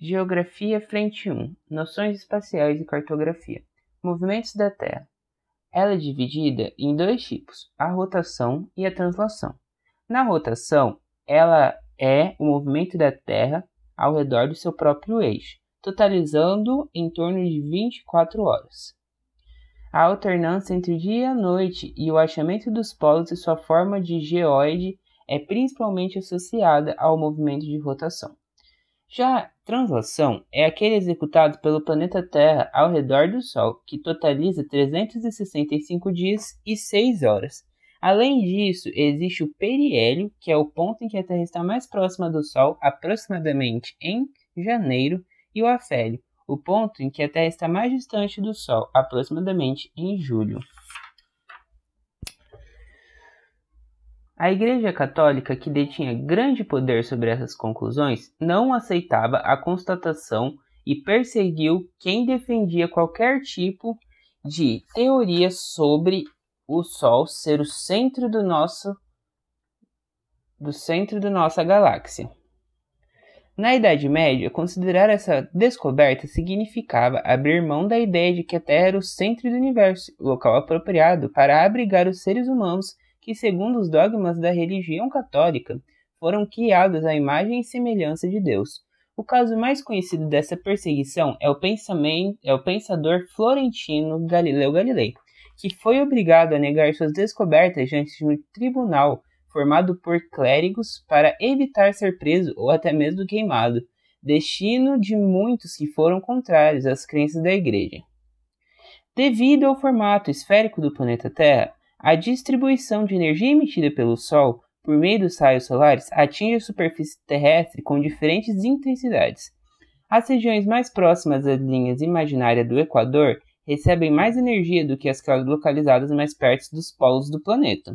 Geografia Frente 1 Noções espaciais e cartografia. Movimentos da Terra. Ela é dividida em dois tipos, a rotação e a translação. Na rotação, ela é o movimento da Terra ao redor do seu próprio eixo, totalizando em torno de 24 horas. A alternância entre dia e noite e o achamento dos polos e sua forma de geoide é principalmente associada ao movimento de rotação. Já translação é aquele executado pelo planeta Terra ao redor do Sol, que totaliza 365 dias e 6 horas. Além disso, existe o periélio, que é o ponto em que a Terra está mais próxima do Sol, aproximadamente em janeiro, e o afélio, o ponto em que a Terra está mais distante do Sol, aproximadamente em julho. A Igreja Católica, que detinha grande poder sobre essas conclusões, não aceitava a constatação e perseguiu quem defendia qualquer tipo de teoria sobre o Sol ser o centro do nosso do centro da nossa galáxia. Na Idade Média, considerar essa descoberta significava abrir mão da ideia de que a Terra era o centro do universo, local apropriado para abrigar os seres humanos que, segundo os dogmas da religião católica, foram criados à imagem e semelhança de Deus. O caso mais conhecido dessa perseguição é o, é o pensador florentino Galileu Galilei, que foi obrigado a negar suas descobertas diante de um tribunal formado por clérigos para evitar ser preso ou até mesmo queimado, destino de muitos que foram contrários às crenças da Igreja. Devido ao formato esférico do planeta Terra, a distribuição de energia emitida pelo Sol por meio dos raios solares atinge a superfície terrestre com diferentes intensidades. As regiões mais próximas às linhas imaginárias do Equador recebem mais energia do que as localizadas mais perto dos polos do planeta.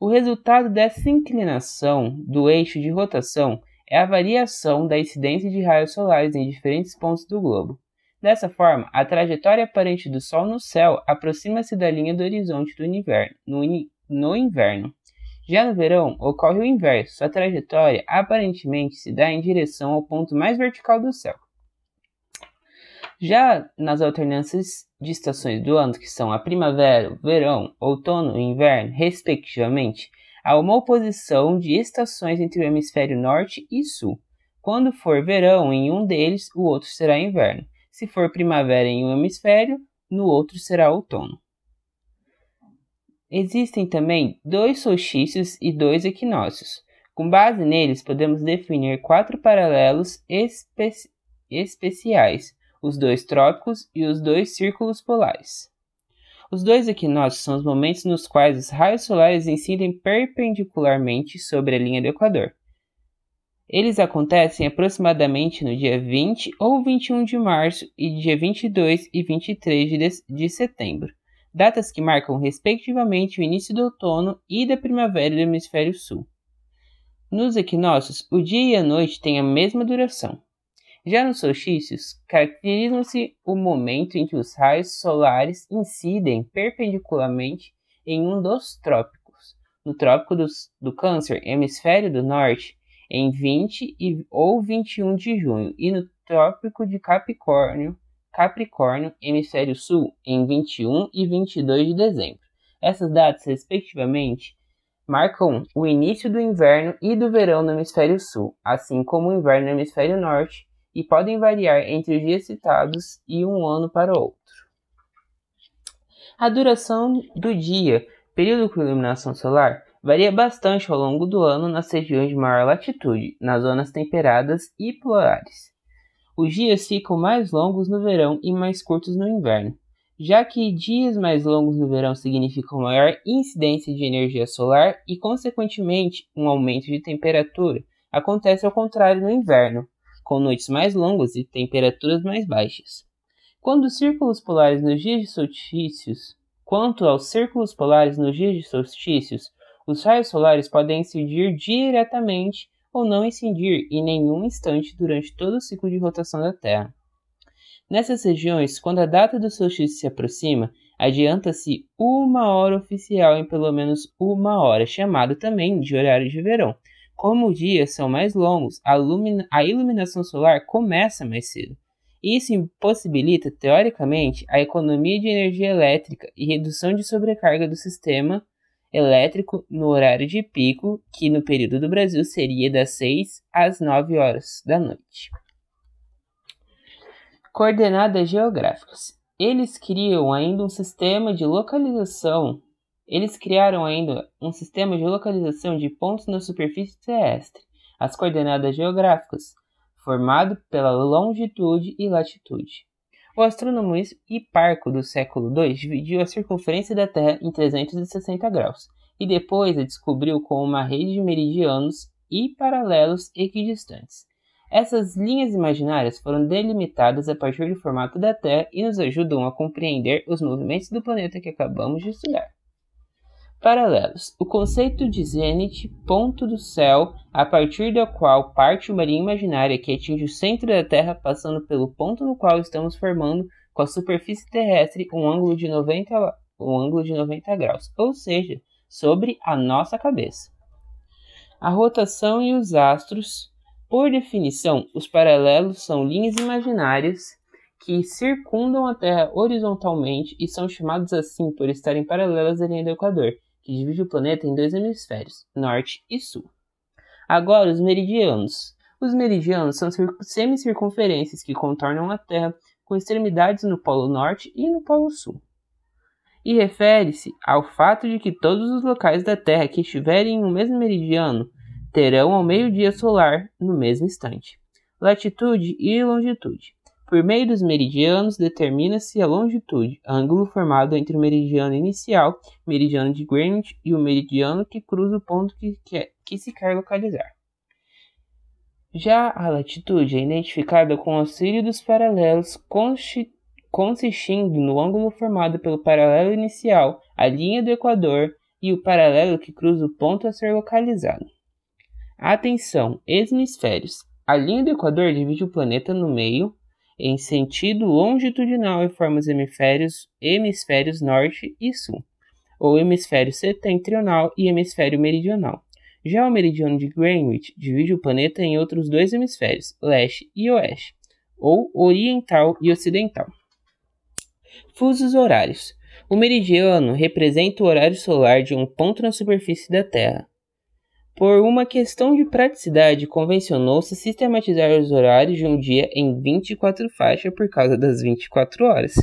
O resultado dessa inclinação do eixo de rotação é a variação da incidência de raios solares em diferentes pontos do globo. Dessa forma, a trajetória aparente do Sol no céu aproxima-se da linha do horizonte do inverno, no, no inverno. Já no verão, ocorre o inverso, sua trajetória aparentemente se dá em direção ao ponto mais vertical do céu. Já nas alternâncias de estações do ano, que são a primavera, verão, outono e inverno, respectivamente, há uma oposição de estações entre o hemisfério norte e sul. Quando for verão em um deles, o outro será inverno. Se for primavera em um hemisfério, no outro será outono. Existem também dois solstícios e dois equinócios. Com base neles, podemos definir quatro paralelos espe especiais, os dois trópicos e os dois círculos polares. Os dois equinócios são os momentos nos quais os raios solares incidem perpendicularmente sobre a linha do Equador. Eles acontecem aproximadamente no dia 20 ou 21 de março e dia 22 e 23 de, setembro, datas que marcam respectivamente o início do outono e da primavera do hemisfério sul. Nos equinócios, o dia e a noite têm a mesma duração. Já nos solstícios, caracterizam-se o momento em que os raios solares incidem perpendicularmente em um dos trópicos. No trópico do Câncer, hemisfério do norte, em 20 e, ou 21 de junho, e no Trópico de Capricórnio, Capricórnio, hemisfério sul, em 21 e 22 de dezembro. Essas datas, respectivamente, marcam o início do inverno e do verão no hemisfério sul, assim como o inverno no hemisfério norte, e podem variar entre os dias citados e um ano para outro. A duração do dia, período com iluminação solar, Varia bastante ao longo do ano nas regiões de maior latitude, nas zonas temperadas e polares. Os dias ficam mais longos no verão e mais curtos no inverno, já que dias mais longos no verão significam maior incidência de energia solar e, consequentemente, um aumento de temperatura. Acontece ao contrário no inverno, com noites mais longas e temperaturas mais baixas. Quando os círculos polares nos dias de solstícios, quanto aos círculos polares nos dias de solstícios, os raios solares podem incidir diretamente ou não incidir em nenhum instante durante todo o ciclo de rotação da Terra. Nessas regiões, quando a data do solstício se aproxima, adianta-se uma hora oficial em pelo menos uma hora, chamado também de horário de verão. Como os dias são mais longos, a, a iluminação solar começa mais cedo. Isso possibilita, teoricamente, a economia de energia elétrica e redução de sobrecarga do sistema elétrico no horário de pico, que no período do Brasil seria das 6 às 9 horas da noite. Coordenadas geográficas. Eles criam ainda um sistema de localização. Eles criaram ainda um sistema de localização de pontos na superfície terrestre, as coordenadas geográficas, formado pela longitude e latitude. O astrônomo Hiparco do século II dividiu a circunferência da Terra em 360 graus e depois a descobriu com uma rede de meridianos e paralelos equidistantes. Essas linhas imaginárias foram delimitadas a partir do formato da Terra e nos ajudam a compreender os movimentos do planeta que acabamos de estudar. Paralelos. O conceito de zênite, ponto do céu, a partir do qual parte uma linha imaginária que atinge o centro da Terra passando pelo ponto no qual estamos formando com a superfície terrestre um ângulo de 90, um ângulo de 90 graus, ou seja, sobre a nossa cabeça. A rotação e os astros. Por definição, os paralelos são linhas imaginárias que circundam a Terra horizontalmente e são chamados assim por estarem paralelas à linha do Equador, que divide o planeta em dois hemisférios, norte e sul. Agora, os meridianos. Os meridianos são semicircunferências que contornam a Terra com extremidades no Polo Norte e no Polo Sul. E refere-se ao fato de que todos os locais da Terra que estiverem no mesmo meridiano terão ao meio-dia solar no mesmo instante. Latitude e longitude. Por meio dos meridianos, determina-se a longitude, ângulo formado entre o meridiano inicial, meridiano de Greenwich, e o meridiano que cruza o ponto que, que, que se quer localizar. Já a latitude é identificada com o auxílio dos paralelos, consistindo no ângulo formado pelo paralelo inicial, a linha do Equador e o paralelo que cruza o ponto a ser localizado. Atenção, hemisférios. A linha do Equador divide o planeta no meio, em sentido longitudinal e forma os hemisférios, hemisférios norte e sul, ou hemisfério setentrional e hemisfério meridional. Já o meridiano de Greenwich divide o planeta em outros dois hemisférios, leste e oeste, ou oriental e ocidental. Fusos horários. O meridiano representa o horário solar de um ponto na superfície da Terra. Por uma questão de praticidade, convencionou-se sistematizar os horários de um dia em 24 faixas por causa das 24 horas,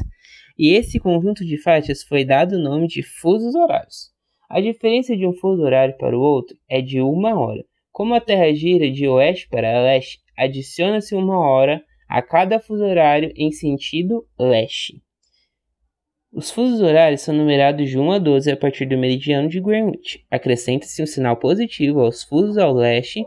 e esse conjunto de faixas foi dado o nome de fusos horários. A diferença de um fuso horário para o outro é de uma hora. Como a Terra gira de oeste para leste, adiciona-se uma hora a cada fuso horário em sentido leste. Os fusos horários são numerados de 1 a 12 a partir do meridiano de Greenwich. Acrescenta-se um sinal positivo aos fusos ao leste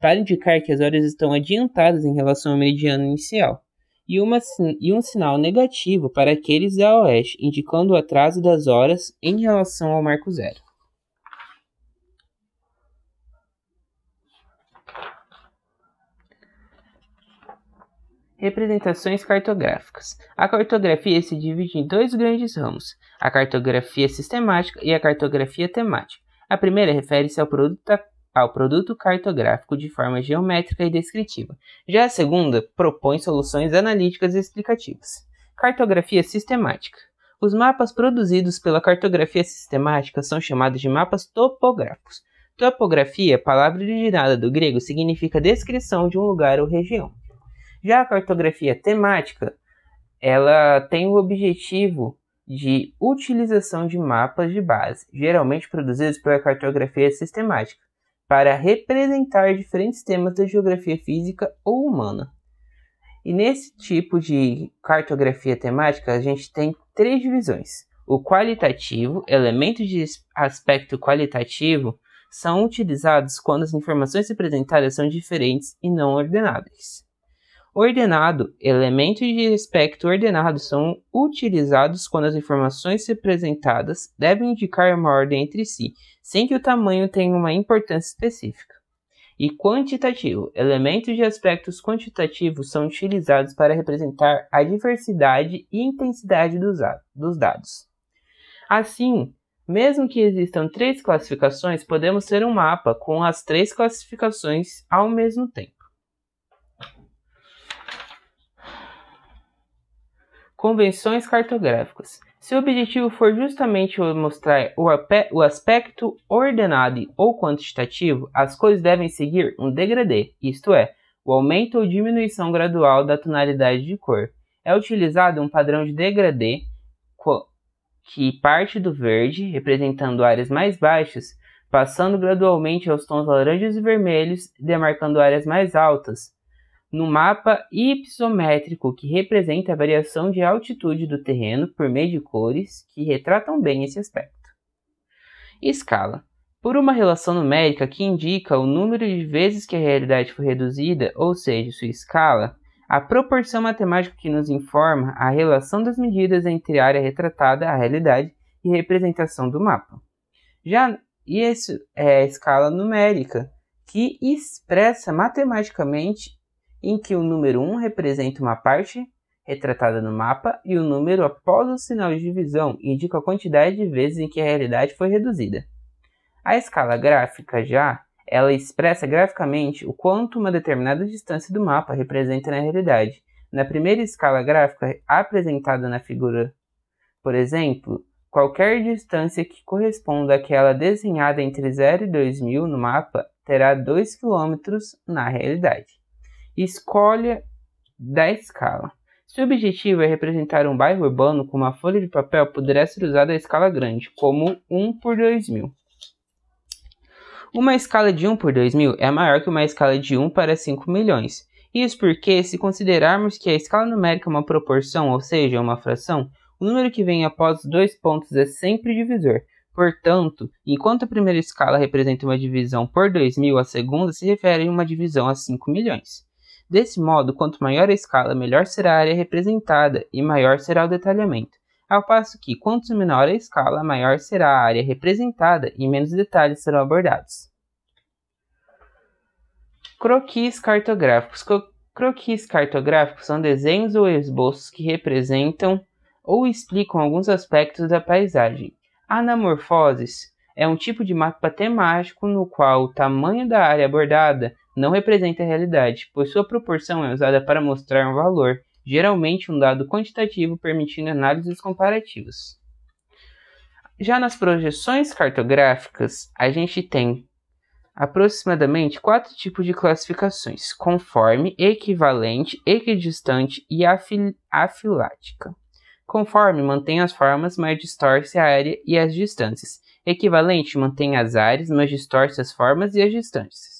para indicar que as horas estão adiantadas em relação ao meridiano inicial, e, uma, e um sinal negativo para aqueles a oeste, indicando o atraso das horas em relação ao marco zero. Representações cartográficas. A cartografia se divide em dois grandes ramos: a cartografia sistemática e a cartografia temática. A primeira refere-se ao produto, ao produto cartográfico de forma geométrica e descritiva. Já a segunda propõe soluções analíticas e explicativas. Cartografia sistemática. Os mapas produzidos pela cartografia sistemática são chamados de mapas topográficos. Topografia, palavra originada do grego, significa descrição de um lugar ou região. Já a cartografia temática, ela tem o objetivo de utilização de mapas de base, geralmente produzidos pela cartografia sistemática, para representar diferentes temas da geografia física ou humana. E nesse tipo de cartografia temática, a gente tem três divisões. O qualitativo, elementos de aspecto qualitativo, são utilizados quando as informações representadas são diferentes e não ordenáveis. Ordenado. Elementos de aspecto ordenado são utilizados quando as informações representadas devem indicar uma ordem entre si, sem que o tamanho tenha uma importância específica. E quantitativo. Elementos de aspectos quantitativos são utilizados para representar a diversidade e intensidade dos dados. Assim, Mesmo que existam três classificações, podemos ter um mapa com as três classificações ao mesmo tempo. Convenções cartográficas. Se o objetivo for justamente mostrar o aspecto ordenado ou quantitativo, as cores devem seguir um degradê, isto é, o aumento ou diminuição gradual da tonalidade de cor. É utilizado um padrão de degradê que parte do verde, representando áreas mais baixas, passando gradualmente aos tons laranjas e vermelhos, demarcando áreas mais altas, no mapa hipisométrico que representa a variação de altitude do terreno por meio de cores que retratam bem esse aspecto. Escala. Por uma relação numérica que indica o número de vezes que a realidade foi reduzida, ou seja, sua escala, a proporção matemática que nos informa a relação das medidas entre a área retratada, a realidade, e representação do mapa. Já isso é a escala numérica, que expressa matematicamente em que o número 1 representa uma parte retratada no mapa e o número após o sinal de divisão indica a quantidade de vezes em que a realidade foi reduzida. A escala gráfica já ela expressa graficamente o quanto uma determinada distância do mapa representa na realidade. Na primeira escala gráfica apresentada na figura, por exemplo, qualquer distância que corresponda àquela desenhada entre 0 e 2000 no mapa terá 2 km na realidade. Escolha da escala. Se o objetivo é representar um bairro urbano com uma folha de papel, poderá ser usada a escala grande, como 1 por 2000. Uma escala de 1 por 2000 é maior que uma escala de 1 para 5 milhões. Isso porque, se considerarmos que a escala numérica é uma proporção, ou seja, uma fração, o número que vem após dois pontos é sempre divisor. Portanto, enquanto a primeira escala representa uma divisão por 2000, a segunda se refere a uma divisão a 5 milhões. Desse modo, quanto maior a escala, melhor será a área representada e maior será o detalhamento. Ao passo que, quanto menor a escala, maior será a área representada e menos detalhes serão abordados. Croquis cartográficos. Croquis cartográficos são desenhos ou esboços que representam ou explicam alguns aspectos da paisagem. Anamorfoses é um tipo de mapa temático no qual o tamanho da área abordada não representa a realidade, pois sua proporção é usada para mostrar um valor, geralmente um dado quantitativo permitindo análises comparativas. Já nas projeções cartográficas, a gente tem aproximadamente quatro tipos de classificações: conforme, equivalente, equidistante e afil afilática. Conforme mantém as formas, mas distorce a área e as distâncias. Equivalente mantém as áreas, mas distorce as formas e as distâncias.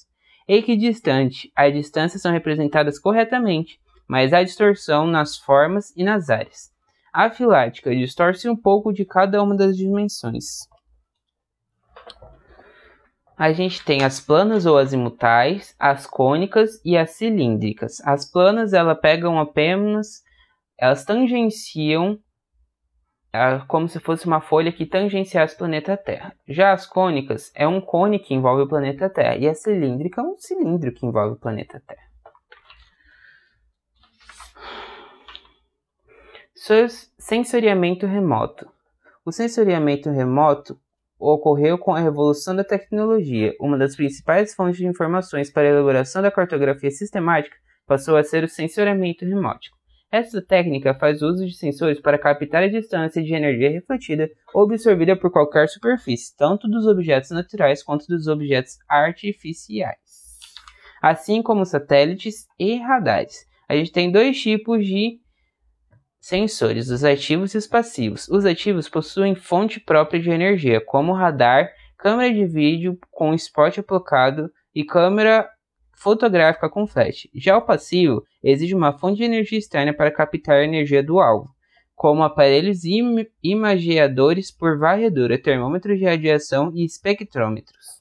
Equidistante, as distâncias são representadas corretamente, mas há distorção nas formas e nas áreas. A filática distorce um pouco de cada uma das dimensões. A gente tem as planas ou azimutais, as cônicas e as cilíndricas. As planas, elas pegam apenas, elas tangenciam como se fosse uma folha que tangenciasse o planeta Terra. Já as cônicas é um cone que envolve o planeta Terra e a cilíndrica é um cilindro que envolve o planeta Terra. Sensoriamento remoto. O sensoriamento remoto ocorreu com a revolução da tecnologia. Uma das principais fontes de informações para a elaboração da cartografia sistemática passou a ser o sensoriamento remoto. Essa técnica faz uso de sensores para captar a distância de energia refletida ou absorvida por qualquer superfície, tanto dos objetos naturais quanto dos objetos artificiais, assim como satélites e radares. A gente tem dois tipos de Sensores, os ativos e os passivos. Os ativos possuem fonte própria de energia, como radar, câmera de vídeo com spot aplicado e câmera fotográfica com flash. Já o passivo exige uma fonte de energia externa para captar a energia do alvo, como aparelhos im imageadores por varredura, termômetros de radiação e espectrômetros.